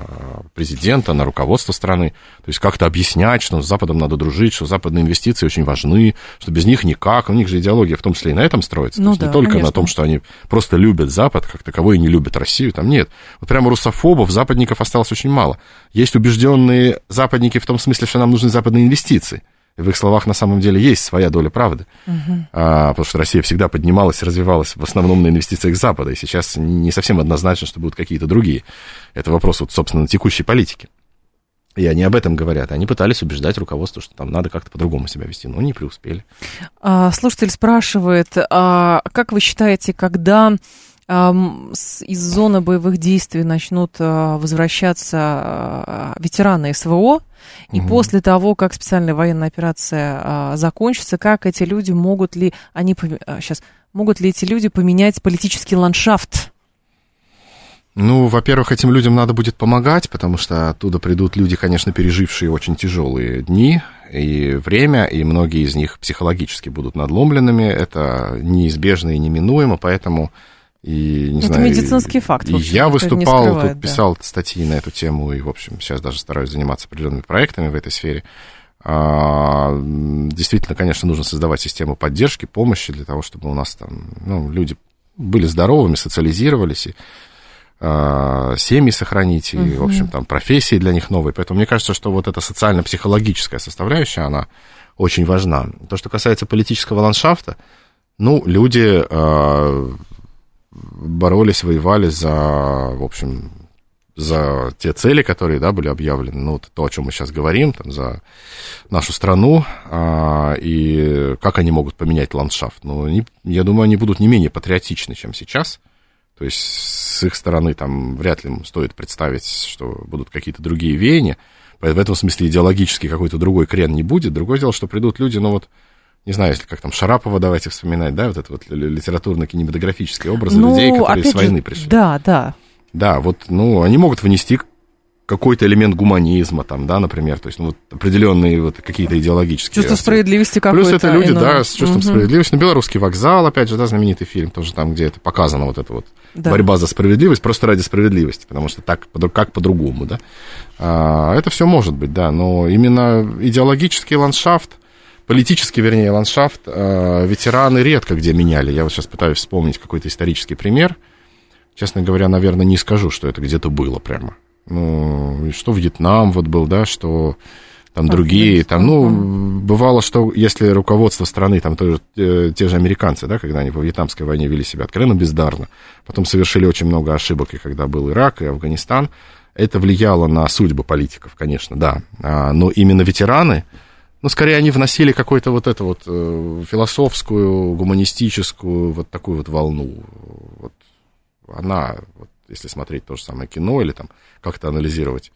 президента, на руководство страны. То есть как-то объяснять, что с Западом надо дружить, что западные инвестиции очень важны, что без них никак. У них же идеология в том числе и на этом строится. Ну, то есть да, не только конечно. на том, что они просто любят Запад, как таковой, и не любят Россию. Там нет. Вот прямо русофобов, западников осталось очень мало. Есть убежденные западники в том смысле, что нам нужны западные инвестиции. В их словах на самом деле есть своя доля правды. Угу. А, потому что Россия всегда поднималась и развивалась в основном на инвестициях Запада. И сейчас не совсем однозначно, что будут какие-то другие. Это вопрос, вот, собственно, текущей политики. И они об этом говорят. Они пытались убеждать руководство, что там надо как-то по-другому себя вести, но не преуспели. А, слушатель спрашивает, а как вы считаете, когда из зоны боевых действий начнут а, возвращаться а, ветераны СВО, и угу. после того, как специальная военная операция а, закончится, как эти люди могут ли они сейчас могут ли эти люди поменять политический ландшафт? Ну, во-первых, этим людям надо будет помогать, потому что оттуда придут люди, конечно, пережившие очень тяжелые дни и время, и многие из них психологически будут надломленными. Это неизбежно и неминуемо, поэтому и, не это знаю, медицинский факт. И я выступал, скрывает, тут да. писал статьи на эту тему, и, в общем, сейчас даже стараюсь заниматься определенными проектами в этой сфере. А, действительно, конечно, нужно создавать систему поддержки, помощи для того, чтобы у нас там ну, люди были здоровыми, социализировались, и а, семьи сохранить, и, uh в общем, там профессии для них новые. Поэтому мне кажется, что вот эта социально-психологическая составляющая, она очень важна. То, что касается политического ландшафта, ну, люди э, боролись, воевали за, в общем, за те цели, которые, да, были объявлены, ну, то, о чем мы сейчас говорим, там, за нашу страну, а, и как они могут поменять ландшафт. Ну, они, я думаю, они будут не менее патриотичны, чем сейчас. То есть с их стороны там вряд ли стоит представить, что будут какие-то другие веяния. В этом смысле идеологически какой-то другой крен не будет. Другое дело, что придут люди, ну вот, не знаю, если как там Шарапова давайте вспоминать, да, вот это вот литературно-кинематографический образ ну, людей, которые с войны же, пришли. Да, да. Да, вот, ну, они могут внести какой-то элемент гуманизма, там, да, например, то есть, ну, вот определенные вот какие-то идеологические... Чувство аспекты. справедливости какое-то. Плюс это люди, иное. да, с чувством угу. справедливости. Ну, «Белорусский вокзал», опять же, да, знаменитый фильм, тоже там, где это показано, вот эта вот да. борьба за справедливость, просто ради справедливости, потому что так, как по-другому, да. А, это все может быть, да, но именно идеологический ландшафт, политический, вернее, ландшафт, а, ветераны редко где меняли. Я вот сейчас пытаюсь вспомнить какой-то исторический пример – честно говоря, наверное, не скажу, что это где-то было прямо. Ну, что Вьетнам вот был, да, что там другие, там, ну, бывало, что если руководство страны, там тоже э, те же американцы, да, когда они по Вьетнамской войне вели себя откровенно бездарно, потом совершили очень много ошибок, и когда был Ирак и Афганистан, это влияло на судьбы политиков, конечно, да, а, но именно ветераны, ну, скорее, они вносили какую-то вот эту вот э, философскую, гуманистическую вот такую вот волну, вот она, вот, если смотреть то же самое кино или там как-то анализировать,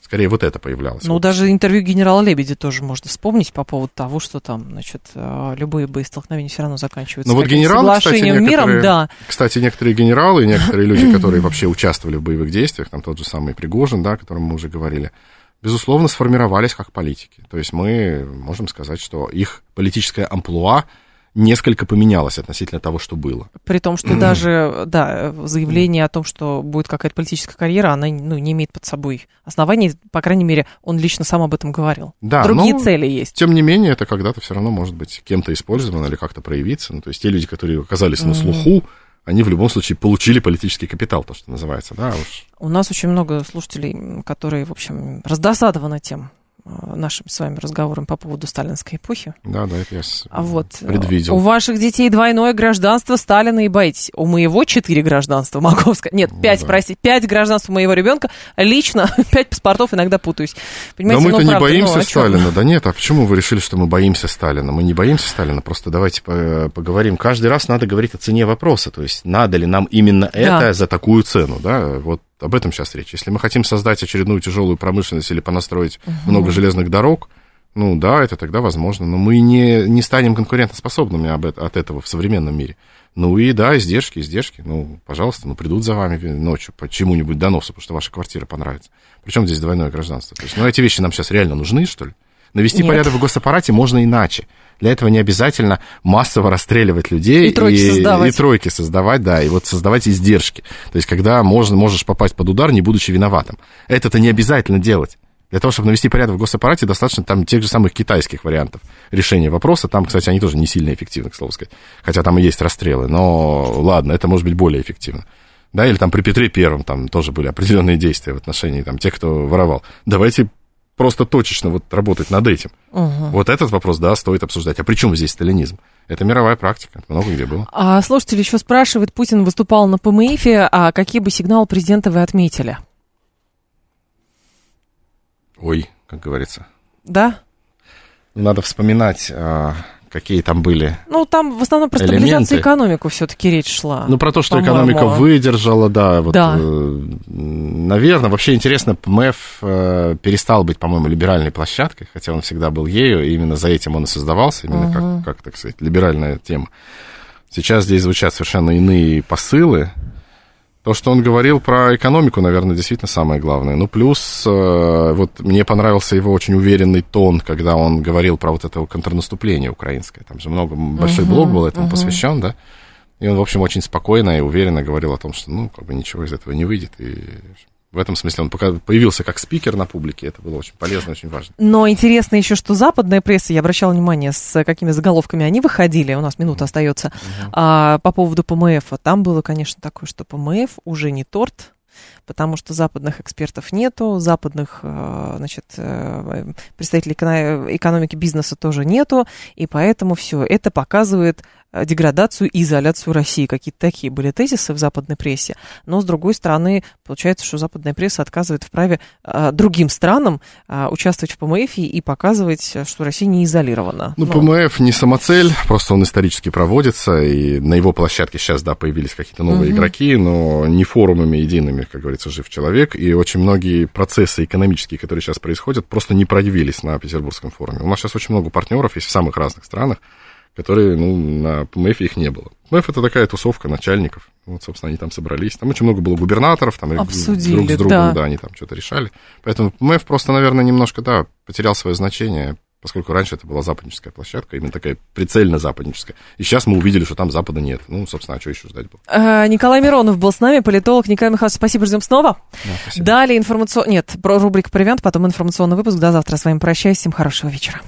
скорее вот это появлялось. Ну, вот. даже интервью генерала Лебедя тоже можно вспомнить по поводу того, что там, значит, э, любые боестолкновения все равно заканчиваются ну, вот генералы, соглашением кстати, миром, да. Кстати, некоторые генералы, некоторые люди, которые вообще участвовали в боевых действиях, там тот же самый Пригожин, да, о котором мы уже говорили, безусловно, сформировались как политики. То есть мы можем сказать, что их политическая амплуа несколько поменялось относительно того, что было. При том, что даже, да, заявление о том, что будет какая-то политическая карьера, она ну, не имеет под собой оснований, по крайней мере, он лично сам об этом говорил. Да, Другие но, цели есть. Тем не менее, это когда-то все равно может быть кем-то использовано или как-то проявиться. Ну, то есть те люди, которые оказались на слуху, они в любом случае получили политический капитал, то, что называется, да, уж. У нас очень много слушателей, которые, в общем, раздосадованы тем, нашим с вами разговором по поводу сталинской эпохи. Да, да, это я а вот, э, предвидел. У ваших детей двойное гражданство Сталина и боитесь. У моего четыре гражданства, могу сказать. Нет, ну пять, ну, да. простите, пять гражданств у моего ребенка. Лично пять паспортов иногда путаюсь. Понимаете, Но мы-то ну, не боимся ну, Сталина. Да нет, а почему вы решили, что мы боимся Сталина? Мы не боимся Сталина, просто давайте поговорим. Каждый раз надо говорить о цене вопроса. То есть, надо ли нам именно это да. за такую цену, да? Вот об этом сейчас речь. Если мы хотим создать очередную тяжелую промышленность или понастроить угу. много железных дорог, ну да, это тогда возможно, но мы не, не станем конкурентоспособными об, от этого в современном мире. Ну и да, издержки, издержки, ну, пожалуйста, ну придут за вами ночью по чему-нибудь доносу, потому что ваша квартира понравится. Причем здесь двойное гражданство? То есть, ну эти вещи нам сейчас реально нужны, что ли? Навести Нет. порядок в госаппарате можно иначе. Для этого не обязательно массово расстреливать людей и тройки, и, создавать. и тройки создавать, да, и вот создавать издержки. То есть, когда можно, можешь попасть под удар, не будучи виноватым. Это-то не обязательно делать. Для того, чтобы навести порядок в госаппарате, достаточно там тех же самых китайских вариантов решения вопроса. Там, кстати, они тоже не сильно эффективны, к слову сказать. Хотя там и есть расстрелы. Но ладно, это может быть более эффективно. Да, или там при Петре Первом там тоже были определенные действия в отношении там, тех, кто воровал. Давайте просто точечно вот работать над этим. Угу. Вот этот вопрос, да, стоит обсуждать. А при чем здесь сталинизм? Это мировая практика, много где было. А слушатель еще спрашивает, Путин выступал на ПМИФе, а какие бы сигналы президента вы отметили? Ой, как говорится. Да? Надо вспоминать а, какие там были Ну, там в основном про стабилизацию экономику все-таки речь шла. Ну, про то, что экономика выдержала, да. Вот, да. Э, наверное, вообще интересно, МЭФ э, перестал быть, по-моему, либеральной площадкой, хотя он всегда был ею, и именно за этим он и создавался, именно угу. как, как, так сказать, либеральная тема. Сейчас здесь звучат совершенно иные посылы, то, что он говорил про экономику, наверное, действительно самое главное. Ну, плюс, э, вот мне понравился его очень уверенный тон, когда он говорил про вот это контрнаступление украинское. Там же много, большой uh-huh, блок был этому uh-huh. посвящен, да. И он, в общем, очень спокойно и уверенно говорил о том, что, ну, как бы ничего из этого не выйдет. И В этом смысле он пока появился как спикер на публике, это было очень полезно, очень важно. Но интересно еще, что западная пресса, я обращала внимание, с какими заголовками они выходили, у нас минута остается, uh-huh. а, по поводу ПМФ. Там было, конечно, такое, что ПМФ уже не торт, потому что западных экспертов нету, западных э, значит, э, представителей экономики бизнеса тоже нету, и поэтому все это показывает деградацию и изоляцию России. Какие-то такие были тезисы в западной прессе. Но, с другой стороны, получается, что западная пресса отказывает в праве а, другим странам а, участвовать в ПМФ и показывать, что Россия не изолирована. Ну, Но... ПМФ не самоцель, просто он исторически проводится, и на его площадке сейчас, да, появились какие-то новые угу. игроки, но не форумами едиными, как говорится, жив человек, и очень многие процессы экономические, которые сейчас происходят, просто не проявились на Петербургском форуме. У нас сейчас очень много партнеров есть в самых разных странах, которые, ну, на ПМФ их не было. ПМФ это такая тусовка начальников. Вот, собственно, они там собрались. Там очень много было губернаторов, там Обсудили, друг с другом, да. да, они там что-то решали. Поэтому ПМФ просто, наверное, немножко, да, потерял свое значение, поскольку раньше это была западническая площадка, именно такая прицельно западническая. И сейчас мы увидели, что там Запада нет. Ну, собственно, а что еще ждать было? А, Николай Миронов был с нами, политолог. Николай Михайлович, спасибо, ждем снова. Да, спасибо. Далее информационный... Нет, про рубрику «Провиант», потом информационный выпуск. До завтра с вами прощаюсь. Всем хорошего вечера.